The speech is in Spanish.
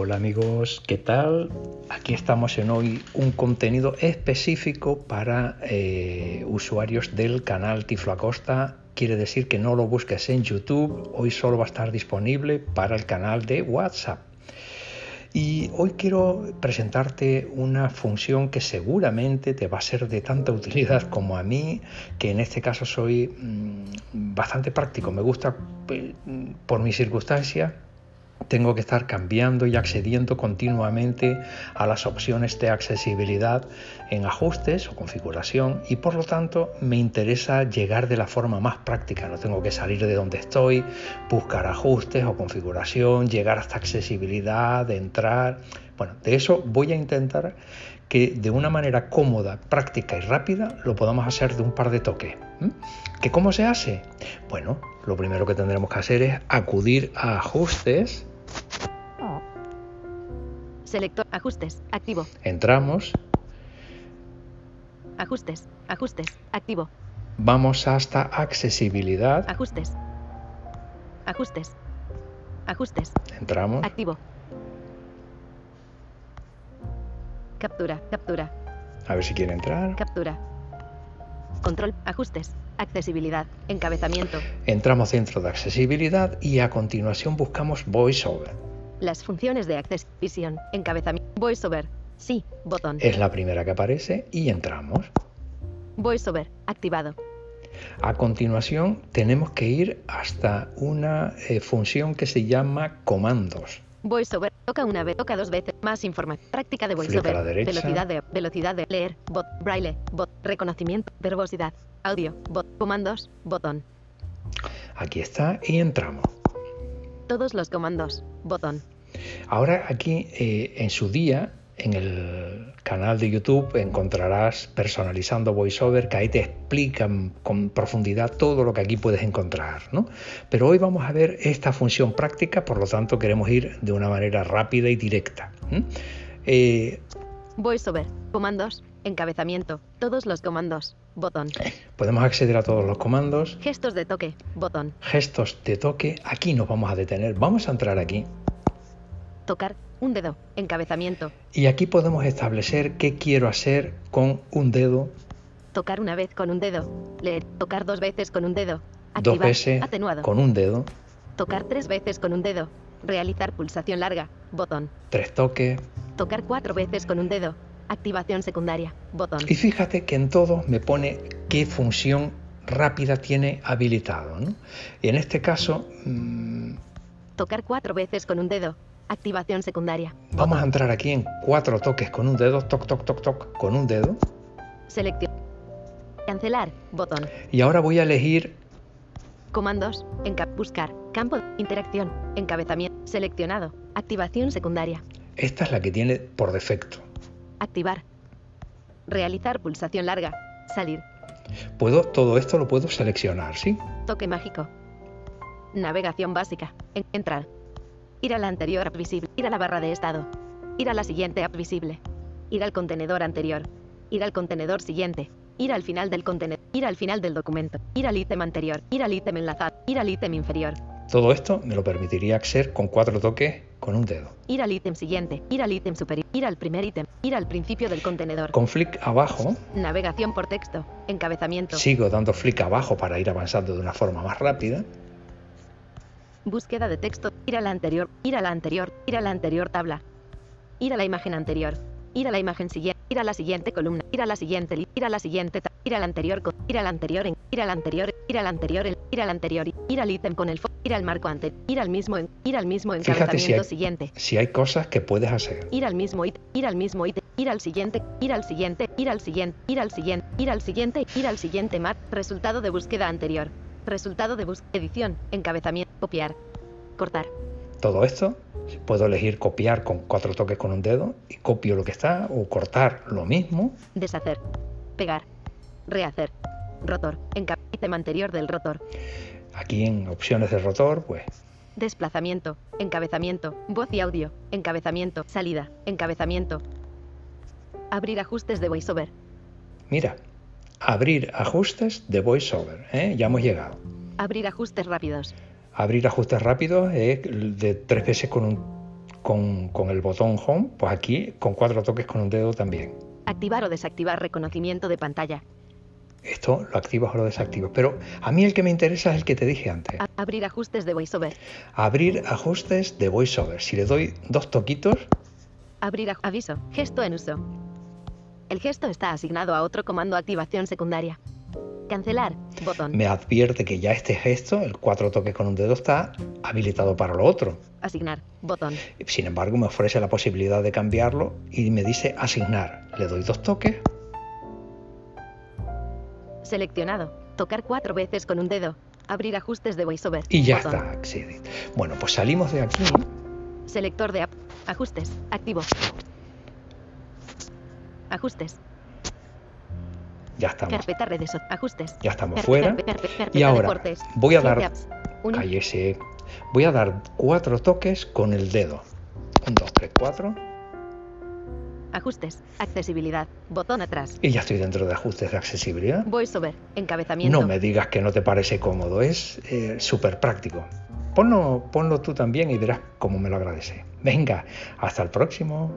Hola amigos, ¿qué tal? Aquí estamos en hoy un contenido específico para eh, usuarios del canal Tiflo Acosta. Quiere decir que no lo busques en YouTube, hoy solo va a estar disponible para el canal de WhatsApp. Y hoy quiero presentarte una función que seguramente te va a ser de tanta utilidad como a mí, que en este caso soy mm, bastante práctico. Me gusta eh, por mi circunstancia tengo que estar cambiando y accediendo continuamente a las opciones de accesibilidad en ajustes o configuración y por lo tanto me interesa llegar de la forma más práctica. No tengo que salir de donde estoy, buscar ajustes o configuración, llegar hasta accesibilidad, entrar. Bueno, de eso voy a intentar que de una manera cómoda, práctica y rápida lo podamos hacer de un par de toques. ¿Que cómo se hace? Bueno, lo primero que tendremos que hacer es acudir a ajustes Selector, ajustes, activo. Entramos. Ajustes, ajustes, activo. Vamos hasta accesibilidad. Ajustes. Ajustes. Ajustes. Entramos. Activo. Captura, captura. A ver si quiere entrar. Captura. Control, ajustes, accesibilidad, encabezamiento. Entramos dentro de accesibilidad y a continuación buscamos VoiceOver. Las funciones de Access Vision, encabezamiento, VoiceOver, sí, botón. Es la primera que aparece y entramos. VoiceOver, activado. A continuación tenemos que ir hasta una eh, función que se llama comandos. VoiceOver, toca una vez, toca dos veces, más información, práctica de VoiceOver, velocidad de, velocidad de leer, bot, braille, bot, reconocimiento, verbosidad, audio, bot, comandos, botón. Aquí está y entramos. Todos los comandos. Botón. Ahora aquí eh, en su día, en el canal de YouTube, encontrarás personalizando VoiceOver, que ahí te explican con profundidad todo lo que aquí puedes encontrar. ¿no? Pero hoy vamos a ver esta función práctica, por lo tanto queremos ir de una manera rápida y directa. Eh, VoiceOver, comandos, encabezamiento, todos los comandos, botón. Podemos acceder a todos los comandos. Gestos de toque, botón. Gestos de toque, aquí nos vamos a detener. Vamos a entrar aquí. Tocar, un dedo, encabezamiento. Y aquí podemos establecer qué quiero hacer con un dedo. Tocar una vez con un dedo. Leer, tocar dos veces con un dedo. Activar, dos veces atenuado. con un dedo. Tocar tres veces con un dedo. Realizar pulsación larga, botón. Tres toques. Tocar cuatro veces con un dedo. Activación secundaria. Botón. Y fíjate que en todo me pone qué función rápida tiene habilitado. ¿no? Y en este caso... Mmm... Tocar cuatro veces con un dedo. Activación secundaria. Vamos a entrar aquí en cuatro toques con un dedo. Toc, toc, toc, toc. Con un dedo. Selección. Cancelar. Botón. Y ahora voy a elegir... Comandos. En buscar. Campo. Interacción. Encabezamiento. Seleccionado. Activación secundaria. Esta es la que tiene por defecto. Activar. Realizar pulsación larga. Salir. Puedo, todo esto lo puedo seleccionar, ¿sí? Toque mágico. Navegación básica. Entrar. Ir a la anterior app visible. Ir a la barra de estado. Ir a la siguiente app visible. Ir al contenedor anterior. Ir al contenedor siguiente. Ir al final del contenedor. Ir al final del documento. Ir al ítem anterior. Ir al ítem enlazado. Ir al ítem inferior. Todo esto me lo permitiría hacer con cuatro toques con un dedo. Ir al ítem siguiente, ir al ítem superior, ir al primer ítem, ir al principio del contenedor. Con flick abajo. Navegación por texto, encabezamiento. Sigo dando flick abajo para ir avanzando de una forma más rápida. Búsqueda de texto, ir a la anterior, ir a la anterior, ir a la anterior tabla. Ir a la imagen anterior, ir a la imagen siguiente, ir a la siguiente columna, ir a la siguiente, ir a la siguiente, ir al anterior, ir al anterior, ir al anterior, ir al anterior, ir al anterior, ir al ítem con el ir al marco anterior, ir al mismo, ir al mismo encabezamiento siguiente. Si hay cosas que puedes hacer. Ir al mismo ítem, ir al mismo ítem, ir al siguiente, ir al siguiente, ir al siguiente, ir al siguiente, ir al siguiente, ir al siguiente mat, resultado de búsqueda anterior. Resultado de búsqueda, edición, encabezamiento, copiar, cortar. Todo esto puedo elegir copiar con cuatro toques con un dedo y copio lo que está o cortar lo mismo. Deshacer, pegar, rehacer, rotor, encabezamiento anterior del rotor. Aquí en opciones de rotor, pues... Desplazamiento, encabezamiento, voz y audio, encabezamiento, salida, encabezamiento. Abrir ajustes de VoiceOver. Mira, abrir ajustes de VoiceOver, ¿eh? ya hemos llegado. Abrir ajustes rápidos. Abrir ajustes rápidos es de tres veces con un, con, con el botón Home, pues aquí con cuatro toques con un dedo también. Activar o desactivar reconocimiento de pantalla. Esto lo activas o lo desactivas. Pero a mí el que me interesa es el que te dije antes. Abrir ajustes de VoiceOver. Abrir ajustes de VoiceOver. Si le doy dos toquitos, Abrir aviso. Gesto en uso. El gesto está asignado a otro comando activación secundaria. Cancelar. Botón. me advierte que ya este gesto, el cuatro toques con un dedo, está habilitado para lo otro. Asignar. Botón. Sin embargo, me ofrece la posibilidad de cambiarlo y me dice asignar. Le doy dos toques Seleccionado. Tocar cuatro veces con un dedo. Abrir ajustes de VoiceOver. y ya Botón. está. Bueno, pues salimos de aquí. Selector de app. Ajustes. Activo. Ajustes. Ya estamos. Carpeta redes. so- Ajustes. Ya estamos fuera. Y ahora voy a dar-. Cállese. Voy a dar cuatro toques con el dedo. Un, dos, tres, cuatro. Ajustes. Accesibilidad. Botón atrás. Y ya estoy dentro de ajustes de accesibilidad. VoiceOver. Encabezamiento. No me digas que no te parece cómodo, es eh, súper práctico. Ponlo, ponlo tú también y verás cómo me lo agradece. Venga, hasta el próximo.